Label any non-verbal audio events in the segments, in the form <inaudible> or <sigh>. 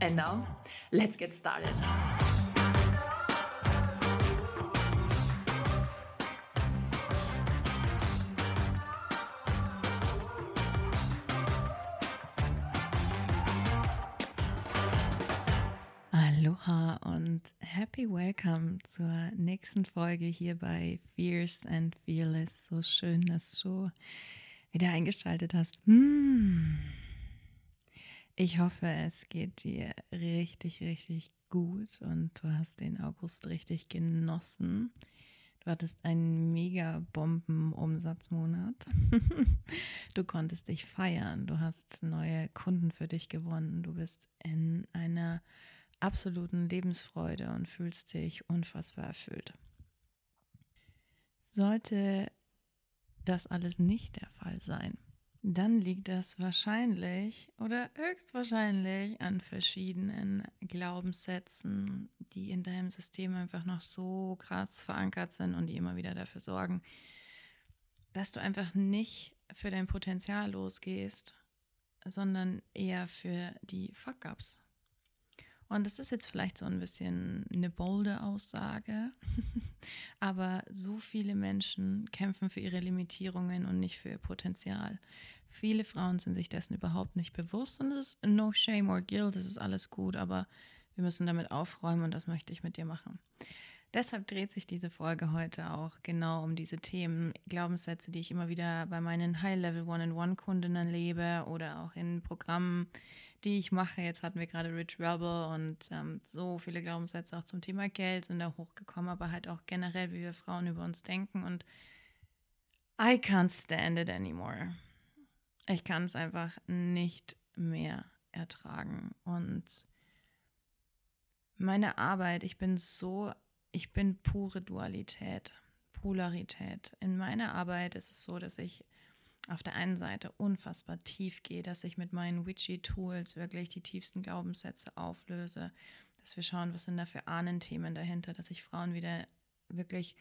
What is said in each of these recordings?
And now, let's get started. Aloha und happy welcome zur nächsten Folge hier bei Fierce and Fearless. So schön, dass du wieder eingeschaltet hast. Hm. Ich hoffe, es geht dir richtig, richtig gut und du hast den August richtig genossen. Du hattest einen mega Bomben-Umsatzmonat. <laughs> du konntest dich feiern. Du hast neue Kunden für dich gewonnen. Du bist in einer absoluten Lebensfreude und fühlst dich unfassbar erfüllt. Sollte das alles nicht der Fall sein, dann liegt das wahrscheinlich oder höchstwahrscheinlich an verschiedenen Glaubenssätzen, die in deinem System einfach noch so krass verankert sind und die immer wieder dafür sorgen, dass du einfach nicht für dein Potenzial losgehst, sondern eher für die Fuck-ups. Und das ist jetzt vielleicht so ein bisschen eine bolde Aussage, <laughs> aber so viele Menschen kämpfen für ihre Limitierungen und nicht für ihr Potenzial. Viele Frauen sind sich dessen überhaupt nicht bewusst und es ist no shame or guilt, das ist alles gut, aber wir müssen damit aufräumen und das möchte ich mit dir machen. Deshalb dreht sich diese Folge heute auch genau um diese Themen, Glaubenssätze, die ich immer wieder bei meinen High-Level One-on-One-Kundinnen lebe oder auch in Programmen, die ich mache. Jetzt hatten wir gerade Rich Rebel und ähm, so viele Glaubenssätze auch zum Thema Geld sind da hochgekommen, aber halt auch generell, wie wir Frauen über uns denken und I can't stand it anymore. Ich kann es einfach nicht mehr ertragen und meine Arbeit, ich bin so ich bin pure Dualität, Polarität. In meiner Arbeit ist es so, dass ich auf der einen Seite unfassbar tief gehe, dass ich mit meinen Witchy-Tools wirklich die tiefsten Glaubenssätze auflöse, dass wir schauen, was sind da für Ahnenthemen dahinter, dass ich Frauen wieder wirklich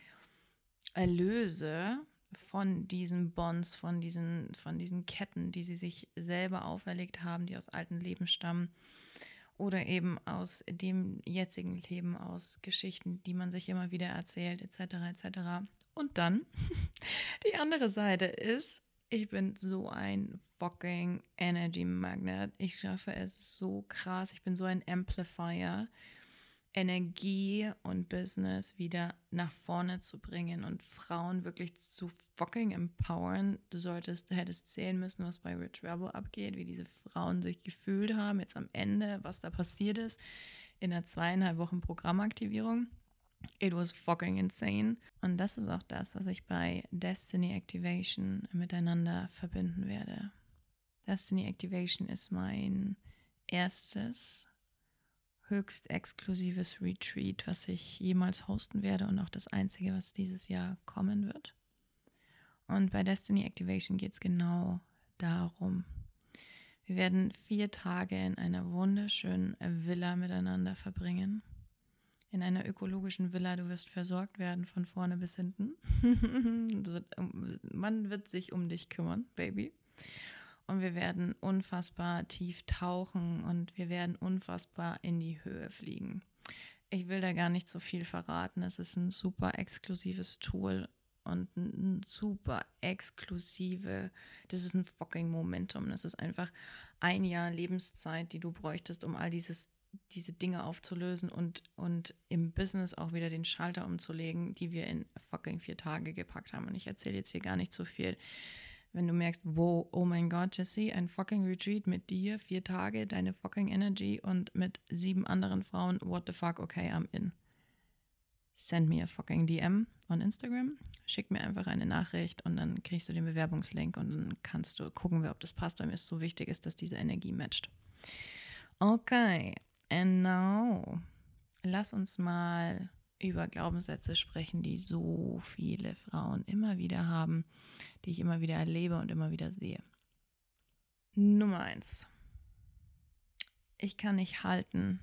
erlöse von diesen Bonds, von diesen, von diesen Ketten, die sie sich selber auferlegt haben, die aus alten Leben stammen oder eben aus dem jetzigen Leben, aus Geschichten, die man sich immer wieder erzählt, etc. etc. Und dann <laughs> die andere Seite ist, ich bin so ein fucking Energy Magnet. Ich schaffe es so krass. Ich bin so ein Amplifier. Energie und Business wieder nach vorne zu bringen und Frauen wirklich zu fucking empowern. Du solltest, du hättest sehen müssen, was bei Rich Rebel abgeht, wie diese Frauen sich gefühlt haben, jetzt am Ende, was da passiert ist in der zweieinhalb Wochen Programmaktivierung. It was fucking insane. Und das ist auch das, was ich bei Destiny Activation miteinander verbinden werde. Destiny Activation ist mein erstes höchst exklusives Retreat, was ich jemals hosten werde und auch das einzige, was dieses Jahr kommen wird. Und bei Destiny Activation geht es genau darum. Wir werden vier Tage in einer wunderschönen Villa miteinander verbringen. In einer ökologischen Villa, du wirst versorgt werden von vorne bis hinten. <laughs> man wird sich um dich kümmern, Baby und wir werden unfassbar tief tauchen und wir werden unfassbar in die Höhe fliegen. Ich will da gar nicht so viel verraten. Es ist ein super exklusives Tool und ein super exklusive, das ist ein fucking Momentum. Das ist einfach ein Jahr Lebenszeit, die du bräuchtest, um all dieses, diese Dinge aufzulösen und, und im Business auch wieder den Schalter umzulegen, die wir in fucking vier Tage gepackt haben. Und ich erzähle jetzt hier gar nicht so viel wenn du merkst, wow, oh mein Gott, Jesse, ein fucking Retreat mit dir, vier Tage, deine fucking Energy und mit sieben anderen Frauen, what the fuck, okay, I'm in. Send me a fucking DM on Instagram, schick mir einfach eine Nachricht und dann kriegst du den Bewerbungslink und dann kannst du gucken, ob das passt, weil mir es so wichtig ist, dass diese Energie matcht. Okay, Now, lass uns mal über Glaubenssätze sprechen, die so viele Frauen immer wieder haben, die ich immer wieder erlebe und immer wieder sehe. Nummer eins. Ich kann nicht halten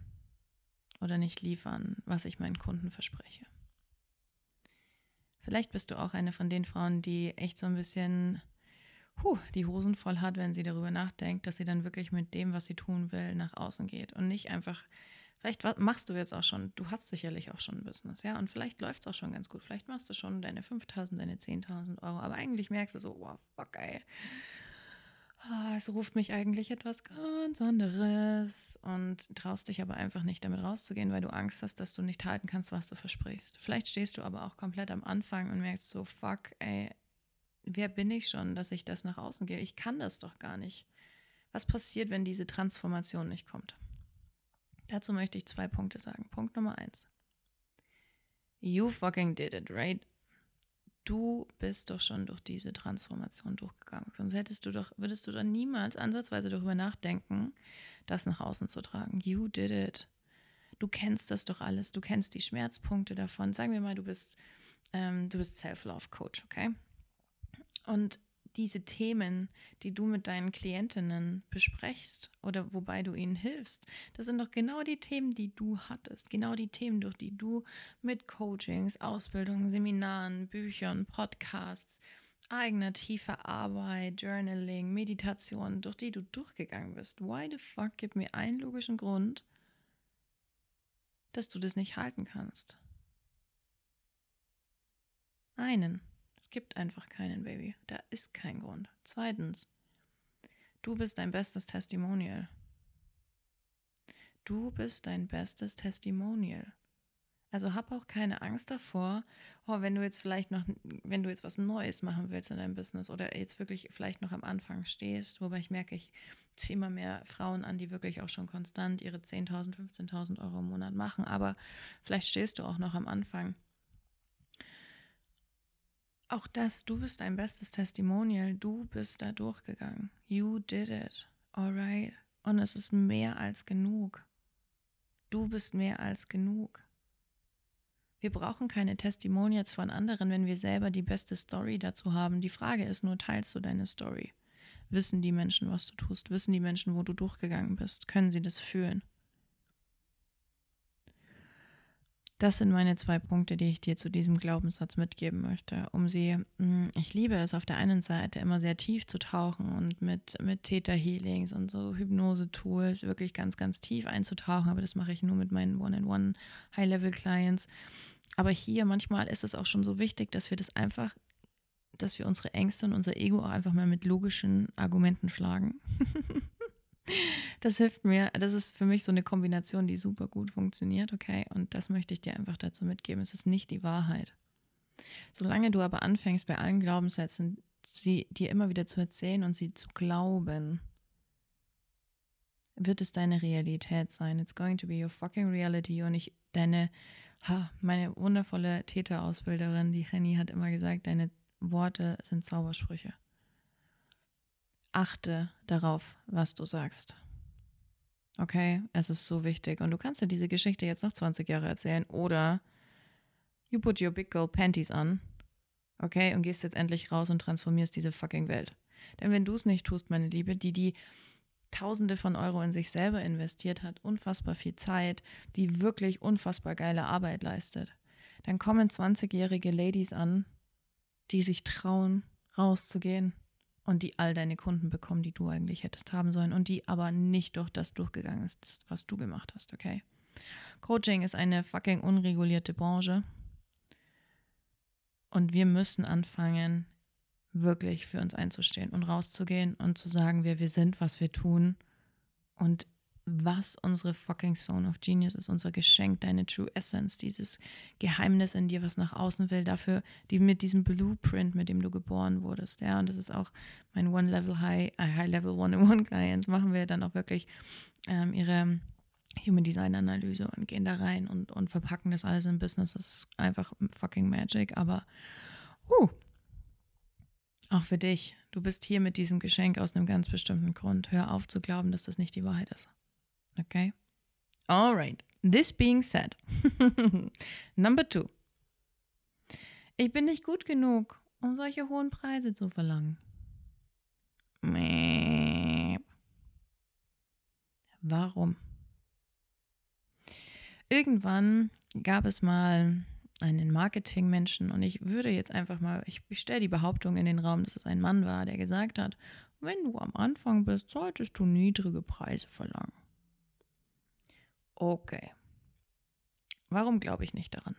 oder nicht liefern, was ich meinen Kunden verspreche. Vielleicht bist du auch eine von den Frauen, die echt so ein bisschen huh, die Hosen voll hat, wenn sie darüber nachdenkt, dass sie dann wirklich mit dem, was sie tun will, nach außen geht und nicht einfach Vielleicht machst du jetzt auch schon, du hast sicherlich auch schon ein Business, ja, und vielleicht läuft es auch schon ganz gut. Vielleicht machst du schon deine 5000, deine 10.000 Euro, aber eigentlich merkst du so, wow, fuck, ey. Ah, es ruft mich eigentlich etwas ganz anderes und traust dich aber einfach nicht damit rauszugehen, weil du Angst hast, dass du nicht halten kannst, was du versprichst. Vielleicht stehst du aber auch komplett am Anfang und merkst so, fuck, ey, wer bin ich schon, dass ich das nach außen gehe? Ich kann das doch gar nicht. Was passiert, wenn diese Transformation nicht kommt? Dazu möchte ich zwei Punkte sagen. Punkt Nummer eins. You fucking did it, right? Du bist doch schon durch diese Transformation durchgegangen. Sonst hättest du doch, würdest du doch niemals ansatzweise darüber nachdenken, das nach außen zu tragen. You did it. Du kennst das doch alles. Du kennst die Schmerzpunkte davon. Sagen wir mal, du bist, ähm, du bist Self-Love-Coach, okay? Und diese Themen, die du mit deinen Klientinnen besprichst oder wobei du ihnen hilfst, das sind doch genau die Themen, die du hattest, genau die Themen, durch die du mit Coachings, Ausbildungen, Seminaren, Büchern, Podcasts, eigener tiefer Arbeit, Journaling, Meditation, durch die du durchgegangen bist. Why the fuck gib mir einen logischen Grund, dass du das nicht halten kannst? Einen. Es gibt einfach keinen Baby. Da ist kein Grund. Zweitens, du bist dein bestes Testimonial. Du bist dein bestes Testimonial. Also hab auch keine Angst davor, oh, wenn du jetzt vielleicht noch, wenn du jetzt was Neues machen willst in deinem Business oder jetzt wirklich vielleicht noch am Anfang stehst, wobei ich merke, ich ziehe immer mehr Frauen an, die wirklich auch schon konstant ihre 10.000, 15.000 Euro im Monat machen, aber vielleicht stehst du auch noch am Anfang auch das, du bist dein bestes Testimonial. Du bist da durchgegangen. You did it. Alright. Und es ist mehr als genug. Du bist mehr als genug. Wir brauchen keine Testimonials von anderen, wenn wir selber die beste Story dazu haben. Die Frage ist nur, teilst du deine Story? Wissen die Menschen, was du tust? Wissen die Menschen, wo du durchgegangen bist? Können sie das fühlen? Das sind meine zwei Punkte, die ich dir zu diesem Glaubenssatz mitgeben möchte, um sie, hm, ich liebe es auf der einen Seite immer sehr tief zu tauchen und mit, mit Theta-Healings und so Hypnose-Tools wirklich ganz, ganz tief einzutauchen, aber das mache ich nur mit meinen One-on-One High-Level-Clients. Aber hier manchmal ist es auch schon so wichtig, dass wir das einfach, dass wir unsere Ängste und unser Ego auch einfach mal mit logischen Argumenten schlagen. <laughs> Das hilft mir. Das ist für mich so eine Kombination, die super gut funktioniert, okay? Und das möchte ich dir einfach dazu mitgeben. Es ist nicht die Wahrheit. Solange du aber anfängst, bei allen Glaubenssätzen sie dir immer wieder zu erzählen und sie zu glauben, wird es deine Realität sein. It's going to be your fucking reality. Und ich, deine, ha, meine wundervolle Täterausbilderin, die Henny, hat immer gesagt, deine Worte sind Zaubersprüche achte darauf, was du sagst. Okay, es ist so wichtig. Und du kannst dir diese Geschichte jetzt noch 20 Jahre erzählen oder you put your big girl panties on. Okay, und gehst jetzt endlich raus und transformierst diese fucking Welt. Denn wenn du es nicht tust, meine Liebe, die die Tausende von Euro in sich selber investiert hat, unfassbar viel Zeit, die wirklich unfassbar geile Arbeit leistet, dann kommen 20-jährige Ladies an, die sich trauen, rauszugehen, und die all deine Kunden bekommen, die du eigentlich hättest haben sollen und die aber nicht durch das durchgegangen ist, was du gemacht hast, okay? Coaching ist eine fucking unregulierte Branche und wir müssen anfangen, wirklich für uns einzustehen und rauszugehen und zu sagen, wer wir sind, was wir tun und was unsere fucking Zone of Genius ist, unser Geschenk, deine True Essence, dieses Geheimnis in dir, was nach außen will, dafür, die mit diesem Blueprint, mit dem du geboren wurdest, ja, und das ist auch mein One-Level High, äh, High-Level One-in-One-Clients, machen wir dann auch wirklich ähm, ihre Human Design Analyse und gehen da rein und, und verpacken das alles im Business, das ist einfach fucking Magic, aber, uh, auch für dich, du bist hier mit diesem Geschenk aus einem ganz bestimmten Grund. Hör auf zu glauben, dass das nicht die Wahrheit ist. Okay? Alright. This being said. <laughs> Number two. Ich bin nicht gut genug, um solche hohen Preise zu verlangen. Warum? Irgendwann gab es mal einen Marketingmenschen und ich würde jetzt einfach mal, ich, ich stelle die Behauptung in den Raum, dass es ein Mann war, der gesagt hat, wenn du am Anfang bist, solltest du niedrige Preise verlangen. Okay. Warum glaube ich nicht daran?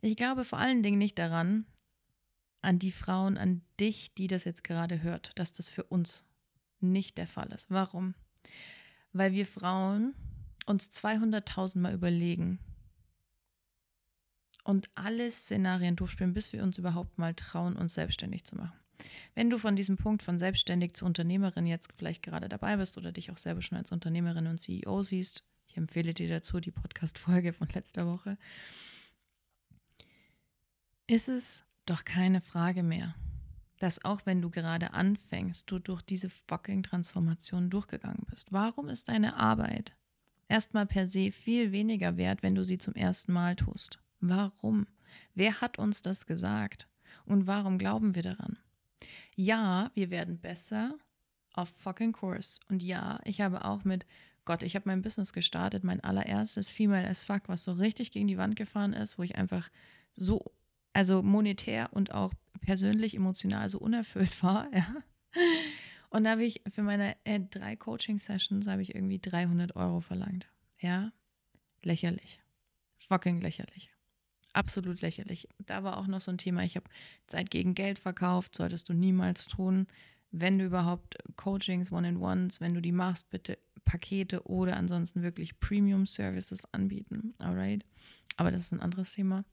Ich glaube vor allen Dingen nicht daran, an die Frauen, an dich, die das jetzt gerade hört, dass das für uns nicht der Fall ist. Warum? Weil wir Frauen uns 200.000 Mal überlegen und alle Szenarien durchspielen, bis wir uns überhaupt mal trauen, uns selbstständig zu machen. Wenn du von diesem Punkt von selbstständig zu Unternehmerin jetzt vielleicht gerade dabei bist oder dich auch selber schon als Unternehmerin und CEO siehst, ich empfehle dir dazu die Podcast-Folge von letzter Woche, ist es doch keine Frage mehr, dass auch wenn du gerade anfängst, du durch diese fucking Transformation durchgegangen bist. Warum ist deine Arbeit erstmal per se viel weniger wert, wenn du sie zum ersten Mal tust? Warum? Wer hat uns das gesagt? Und warum glauben wir daran? Ja, wir werden besser auf fucking Kurs. Und ja, ich habe auch mit Gott, ich habe mein Business gestartet, mein allererstes Female as Fuck, was so richtig gegen die Wand gefahren ist, wo ich einfach so, also monetär und auch persönlich, emotional so unerfüllt <laughs> war, ja. Und da habe ich für meine äh, drei Coaching-Sessions habe ich irgendwie 300 Euro verlangt. Ja, lächerlich. Fucking lächerlich. Absolut lächerlich. Da war auch noch so ein Thema, ich habe Zeit gegen Geld verkauft, solltest du niemals tun. Wenn du überhaupt Coachings, One-in-Ones, wenn du die machst, bitte Pakete oder ansonsten wirklich Premium-Services anbieten. Alright? Aber das ist ein anderes Thema.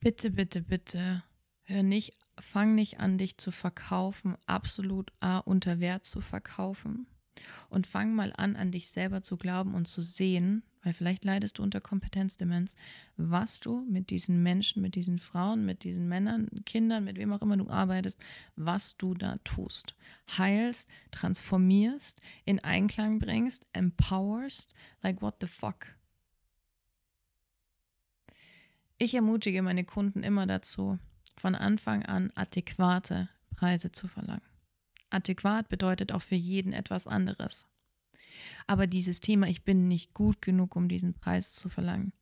Bitte, bitte, bitte, hör nicht, fang nicht an, dich zu verkaufen, absolut A, unter Wert zu verkaufen. Und fang mal an, an dich selber zu glauben und zu sehen, weil vielleicht leidest du unter Kompetenzdemenz, was du mit diesen Menschen, mit diesen Frauen, mit diesen Männern, Kindern, mit wem auch immer du arbeitest, was du da tust. Heilst, transformierst, in Einklang bringst, empowerst, like what the fuck. Ich ermutige meine Kunden immer dazu, von Anfang an adäquate Preise zu verlangen. Adäquat bedeutet auch für jeden etwas anderes. Aber dieses Thema, ich bin nicht gut genug, um diesen Preis zu verlangen,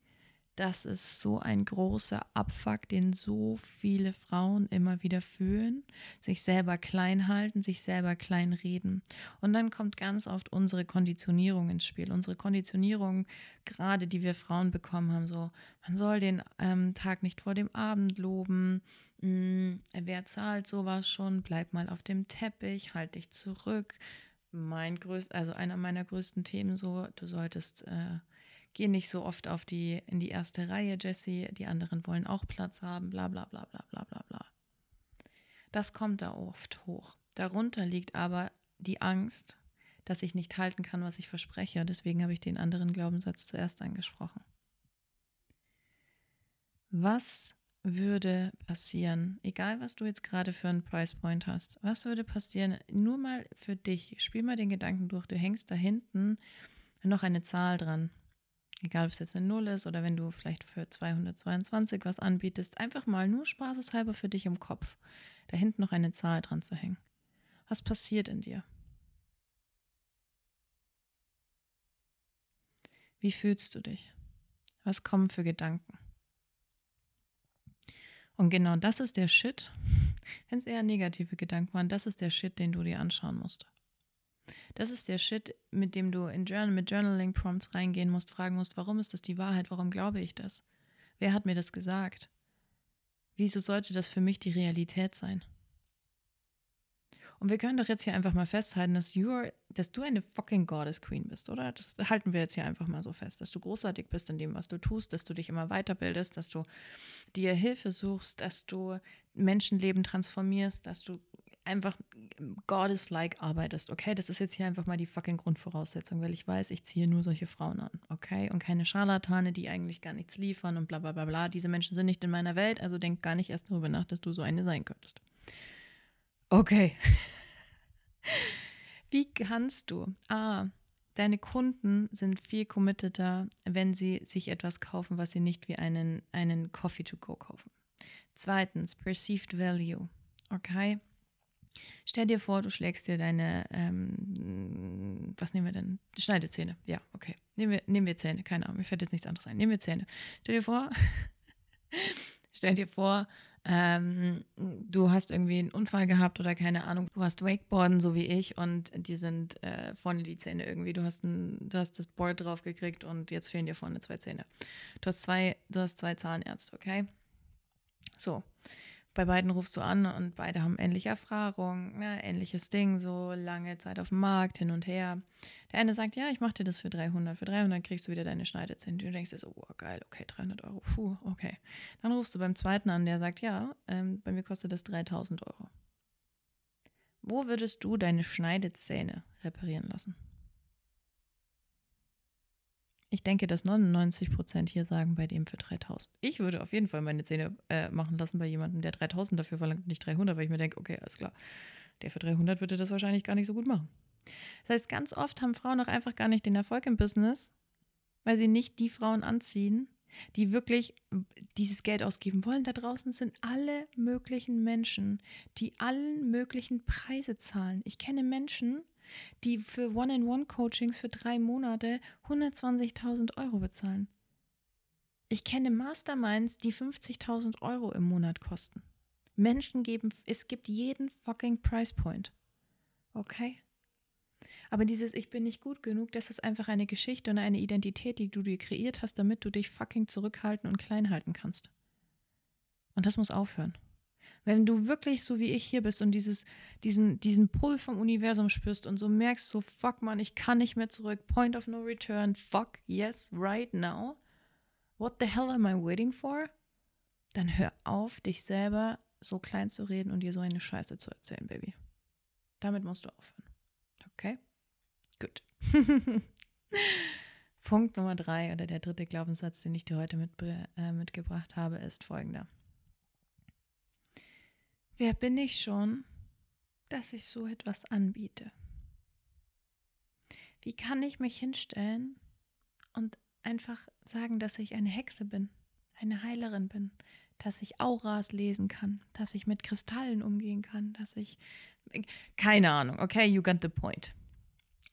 das ist so ein großer Abfuck, den so viele Frauen immer wieder fühlen, sich selber klein halten, sich selber klein reden. Und dann kommt ganz oft unsere Konditionierung ins Spiel. Unsere Konditionierung, gerade die wir Frauen bekommen haben, so, man soll den ähm, Tag nicht vor dem Abend loben, hm, wer zahlt sowas schon, bleib mal auf dem Teppich, halt dich zurück, mein größt, also einer meiner größten Themen so, du solltest äh, geh nicht so oft auf die in die erste Reihe, Jesse, die anderen wollen auch Platz haben, bla bla bla bla bla bla bla. Das kommt da oft hoch. Darunter liegt aber die Angst, dass ich nicht halten kann, was ich verspreche. Deswegen habe ich den anderen Glaubenssatz zuerst angesprochen. Was würde passieren, egal was du jetzt gerade für einen Price Point hast, was würde passieren, nur mal für dich, spiel mal den Gedanken durch, du hängst da hinten noch eine Zahl dran. Egal, ob es jetzt eine Null ist oder wenn du vielleicht für 222 was anbietest, einfach mal nur spaßeshalber für dich im Kopf, da hinten noch eine Zahl dran zu hängen. Was passiert in dir? Wie fühlst du dich? Was kommen für Gedanken? Und genau das ist der Shit, wenn es eher negative Gedanken waren, das ist der Shit, den du dir anschauen musst. Das ist der Shit, mit dem du in Journal, mit Journaling-Prompts reingehen musst, fragen musst, warum ist das die Wahrheit, warum glaube ich das? Wer hat mir das gesagt? Wieso sollte das für mich die Realität sein? Und wir können doch jetzt hier einfach mal festhalten, dass, dass du eine fucking Goddess Queen bist, oder? Das halten wir jetzt hier einfach mal so fest, dass du großartig bist in dem, was du tust, dass du dich immer weiterbildest, dass du dir Hilfe suchst, dass du Menschenleben transformierst, dass du einfach Goddess-like arbeitest, okay? Das ist jetzt hier einfach mal die fucking Grundvoraussetzung, weil ich weiß, ich ziehe nur solche Frauen an, okay? Und keine Scharlatane, die eigentlich gar nichts liefern und bla bla bla bla. Diese Menschen sind nicht in meiner Welt, also denk gar nicht erst darüber nach, dass du so eine sein könntest. Okay. <laughs> Wie kannst du A, Deine Kunden sind viel committeter, wenn sie sich etwas kaufen, was sie nicht wie einen, einen Coffee to go kaufen. Zweitens, perceived value. Okay? Stell dir vor, du schlägst dir deine, ähm, was nehmen wir denn? Schneidezähne. Ja, okay. Nehmen wir, nehmen wir Zähne, keine Ahnung, mir fällt jetzt nichts anderes ein. Nehmen wir Zähne. Stell dir vor, <laughs> stell dir vor, ähm, du hast irgendwie einen Unfall gehabt oder keine Ahnung, du hast Wakeboarden, so wie ich, und die sind äh, vorne die Zähne irgendwie. Du hast, ein, du hast das Board drauf gekriegt und jetzt fehlen dir vorne zwei Zähne. Du hast zwei, du hast zwei Zahnärzte, okay? So bei beiden rufst du an und beide haben ähnliche Erfahrung, ne, ähnliches Ding, so lange Zeit auf dem Markt, hin und her. Der eine sagt, ja, ich mache dir das für 300. Für 300 kriegst du wieder deine Schneidezähne. Du denkst dir so, oh, geil, okay, 300 Euro, puh, okay. Dann rufst du beim zweiten an, der sagt, ja, ähm, bei mir kostet das 3000 Euro. Wo würdest du deine Schneidezähne reparieren lassen? Ich denke, dass 99 Prozent hier sagen, bei dem für 3000. Ich würde auf jeden Fall meine Zähne äh, machen lassen bei jemandem, der 3000 dafür verlangt, nicht 300, weil ich mir denke, okay, alles klar. Der für 300 würde das wahrscheinlich gar nicht so gut machen. Das heißt, ganz oft haben Frauen auch einfach gar nicht den Erfolg im Business, weil sie nicht die Frauen anziehen, die wirklich dieses Geld ausgeben wollen. Da draußen sind alle möglichen Menschen, die allen möglichen Preise zahlen. Ich kenne Menschen, die für One-in-One-Coachings für drei Monate 120.000 Euro bezahlen. Ich kenne Masterminds, die 50.000 Euro im Monat kosten. Menschen geben, es gibt jeden fucking Price Point. Okay? Aber dieses Ich bin nicht gut genug, das ist einfach eine Geschichte und eine Identität, die du dir kreiert hast, damit du dich fucking zurückhalten und klein halten kannst. Und das muss aufhören. Wenn du wirklich so wie ich hier bist und dieses, diesen, diesen Pull vom Universum spürst und so merkst, so fuck man, ich kann nicht mehr zurück, point of no return, fuck, yes, right now, what the hell am I waiting for? Dann hör auf, dich selber so klein zu reden und dir so eine Scheiße zu erzählen, Baby. Damit musst du aufhören. Okay? Gut. <laughs> Punkt Nummer drei oder der dritte Glaubenssatz, den ich dir heute mit, äh, mitgebracht habe, ist folgender. Wer bin ich schon, dass ich so etwas anbiete? Wie kann ich mich hinstellen und einfach sagen, dass ich eine Hexe bin, eine Heilerin bin, dass ich Auras lesen kann, dass ich mit Kristallen umgehen kann, dass ich keine Ahnung, okay, you got the point.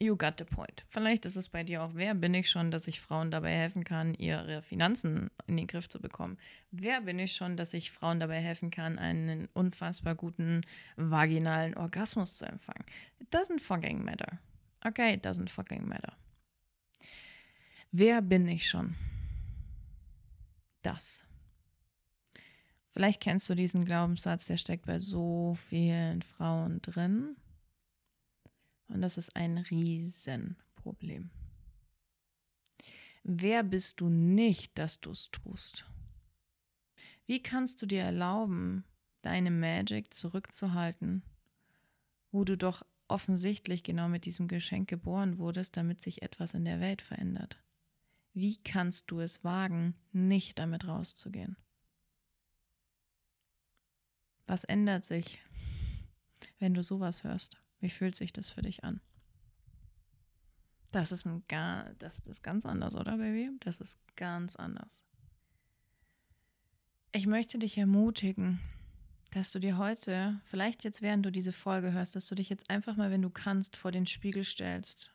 You got the point. Vielleicht ist es bei dir auch, wer bin ich schon, dass ich Frauen dabei helfen kann, ihre Finanzen in den Griff zu bekommen? Wer bin ich schon, dass ich Frauen dabei helfen kann, einen unfassbar guten vaginalen Orgasmus zu empfangen? It doesn't fucking matter. Okay, it doesn't fucking matter. Wer bin ich schon? Das. Vielleicht kennst du diesen Glaubenssatz, der steckt bei so vielen Frauen drin. Und das ist ein Riesenproblem. Wer bist du nicht, dass du es tust? Wie kannst du dir erlauben, deine Magic zurückzuhalten, wo du doch offensichtlich genau mit diesem Geschenk geboren wurdest, damit sich etwas in der Welt verändert? Wie kannst du es wagen, nicht damit rauszugehen? Was ändert sich, wenn du sowas hörst? Wie fühlt sich das für dich an? Das ist ein gar, das ist ganz anders, oder Baby? Das ist ganz anders. Ich möchte dich ermutigen, dass du dir heute, vielleicht jetzt während du diese Folge hörst, dass du dich jetzt einfach mal, wenn du kannst, vor den Spiegel stellst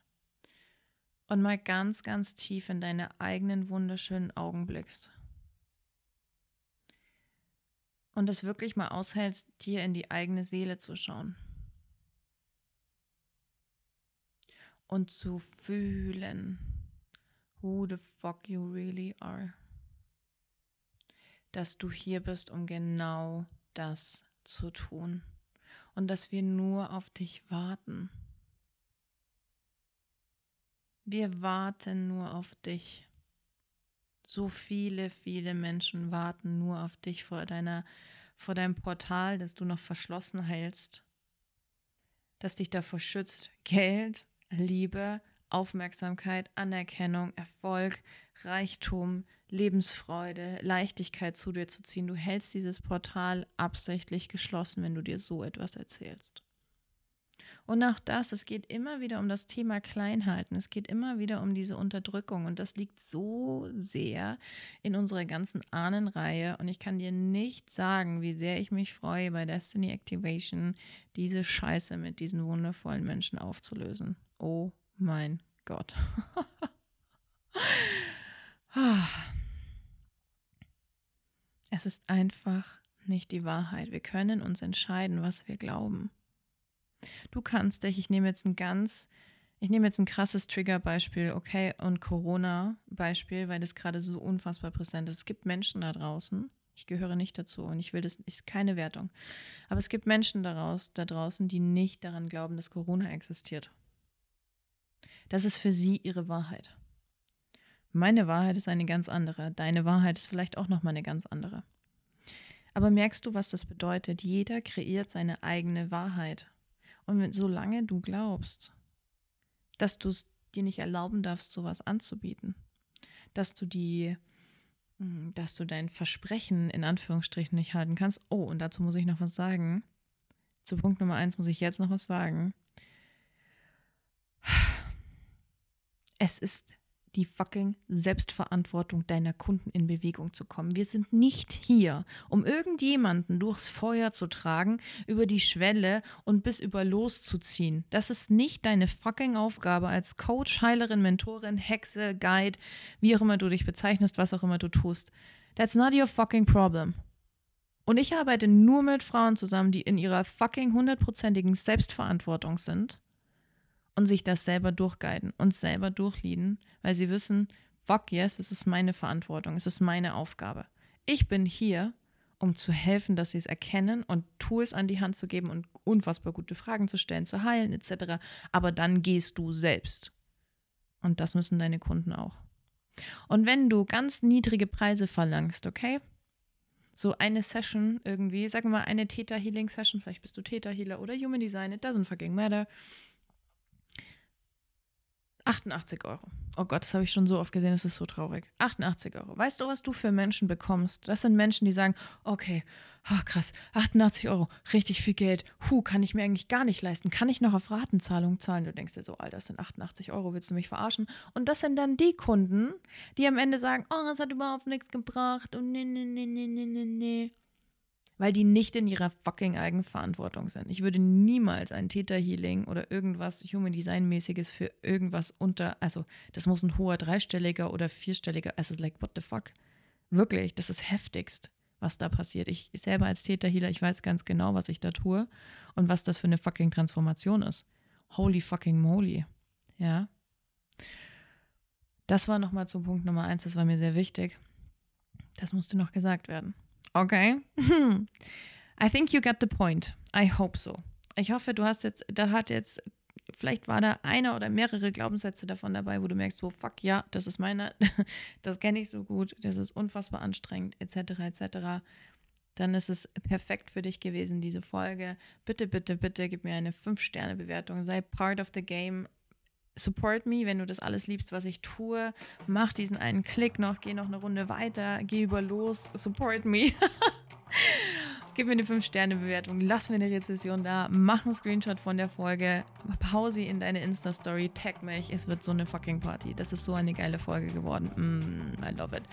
und mal ganz, ganz tief in deine eigenen wunderschönen Augen blickst. Und es wirklich mal aushältst, dir in die eigene Seele zu schauen. Und zu fühlen, who the fuck you really are. Dass du hier bist, um genau das zu tun und dass wir nur auf dich warten. Wir warten nur auf dich. So viele, viele Menschen warten nur auf dich vor deiner, vor deinem Portal, das du noch verschlossen hältst, das dich davor schützt, Geld Liebe, Aufmerksamkeit, Anerkennung, Erfolg, Reichtum, Lebensfreude, Leichtigkeit zu dir zu ziehen. Du hältst dieses Portal absichtlich geschlossen, wenn du dir so etwas erzählst. Und auch das, es geht immer wieder um das Thema Kleinhalten. Es geht immer wieder um diese Unterdrückung. Und das liegt so sehr in unserer ganzen Ahnenreihe. Und ich kann dir nicht sagen, wie sehr ich mich freue, bei Destiny Activation diese Scheiße mit diesen wundervollen Menschen aufzulösen. Oh mein Gott. <laughs> es ist einfach nicht die Wahrheit. Wir können uns entscheiden, was wir glauben. Du kannst dich, ich nehme jetzt ein ganz, ich nehme jetzt ein krasses Trigger-Beispiel, okay, und Corona-Beispiel, weil das gerade so unfassbar präsent ist. Es gibt Menschen da draußen, ich gehöre nicht dazu und ich will das, ist keine Wertung. Aber es gibt Menschen daraus, da draußen, die nicht daran glauben, dass Corona existiert. Das ist für sie ihre Wahrheit. Meine Wahrheit ist eine ganz andere. Deine Wahrheit ist vielleicht auch nochmal eine ganz andere. Aber merkst du, was das bedeutet? Jeder kreiert seine eigene Wahrheit. Und solange du glaubst, dass du es dir nicht erlauben darfst, sowas anzubieten, dass du die, hm, dass du dein Versprechen in Anführungsstrichen nicht halten kannst. Oh, und dazu muss ich noch was sagen. Zu Punkt Nummer eins muss ich jetzt noch was sagen. Es ist die fucking Selbstverantwortung deiner Kunden in Bewegung zu kommen. Wir sind nicht hier, um irgendjemanden durchs Feuer zu tragen, über die Schwelle und bis über loszuziehen. Das ist nicht deine fucking Aufgabe als Coach, Heilerin, Mentorin, Hexe, Guide, wie auch immer du dich bezeichnest, was auch immer du tust. That's not your fucking problem. Und ich arbeite nur mit Frauen zusammen, die in ihrer fucking hundertprozentigen Selbstverantwortung sind und sich das selber durchguiden und selber durchlieden, weil sie wissen, fuck yes, es ist meine Verantwortung, es ist meine Aufgabe. Ich bin hier, um zu helfen, dass sie es erkennen und Tools an die Hand zu geben und unfassbar gute Fragen zu stellen, zu heilen etc. Aber dann gehst du selbst. Und das müssen deine Kunden auch. Und wenn du ganz niedrige Preise verlangst, okay? So eine Session irgendwie, sagen wir mal eine Theta Healing Session, vielleicht bist du Theta Healer oder Human Design, it doesn't fucking matter. 88 Euro. Oh Gott, das habe ich schon so oft gesehen, das ist so traurig. 88 Euro. Weißt du, was du für Menschen bekommst? Das sind Menschen, die sagen, okay, oh krass, 88 Euro, richtig viel Geld. Huh, kann ich mir eigentlich gar nicht leisten. Kann ich noch auf Ratenzahlung zahlen? Du denkst dir so, Alter, das sind 88 Euro, willst du mich verarschen? Und das sind dann die Kunden, die am Ende sagen, oh, das hat überhaupt nichts gebracht und nee, nee, nee, nee, nee, nee, nee weil die nicht in ihrer fucking Eigenverantwortung sind. Ich würde niemals ein Täterhealing oder irgendwas Human Design mäßiges für irgendwas unter, also das muss ein hoher dreistelliger oder vierstelliger, also like what the fuck. Wirklich, das ist heftigst, was da passiert. Ich selber als Täterhealer, ich weiß ganz genau, was ich da tue und was das für eine fucking Transformation ist. Holy fucking moly. Ja. Das war nochmal zum Punkt Nummer eins, das war mir sehr wichtig. Das musste noch gesagt werden. Okay. I think you get the point. I hope so. Ich hoffe, du hast jetzt, da hat jetzt, vielleicht war da einer oder mehrere Glaubenssätze davon dabei, wo du merkst, wo, fuck, ja, das ist meiner, <laughs> das kenne ich so gut, das ist unfassbar anstrengend, etc., etc. Dann ist es perfekt für dich gewesen, diese Folge. Bitte, bitte, bitte gib mir eine 5-Sterne-Bewertung. Sei part of the game support me, wenn du das alles liebst, was ich tue. Mach diesen einen Klick noch, geh noch eine Runde weiter, geh über los, support me. <laughs> Gib mir eine 5-Sterne-Bewertung, lass mir eine Rezession da, mach einen Screenshot von der Folge, hau sie in deine Insta-Story, tag mich, es wird so eine fucking Party. Das ist so eine geile Folge geworden. Mm, I love it.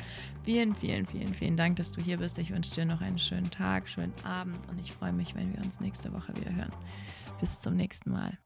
Vielen, vielen, vielen, vielen Dank, dass du hier bist. Ich wünsche dir noch einen schönen Tag, schönen Abend und ich freue mich, wenn wir uns nächste Woche wieder hören. Bis zum nächsten Mal.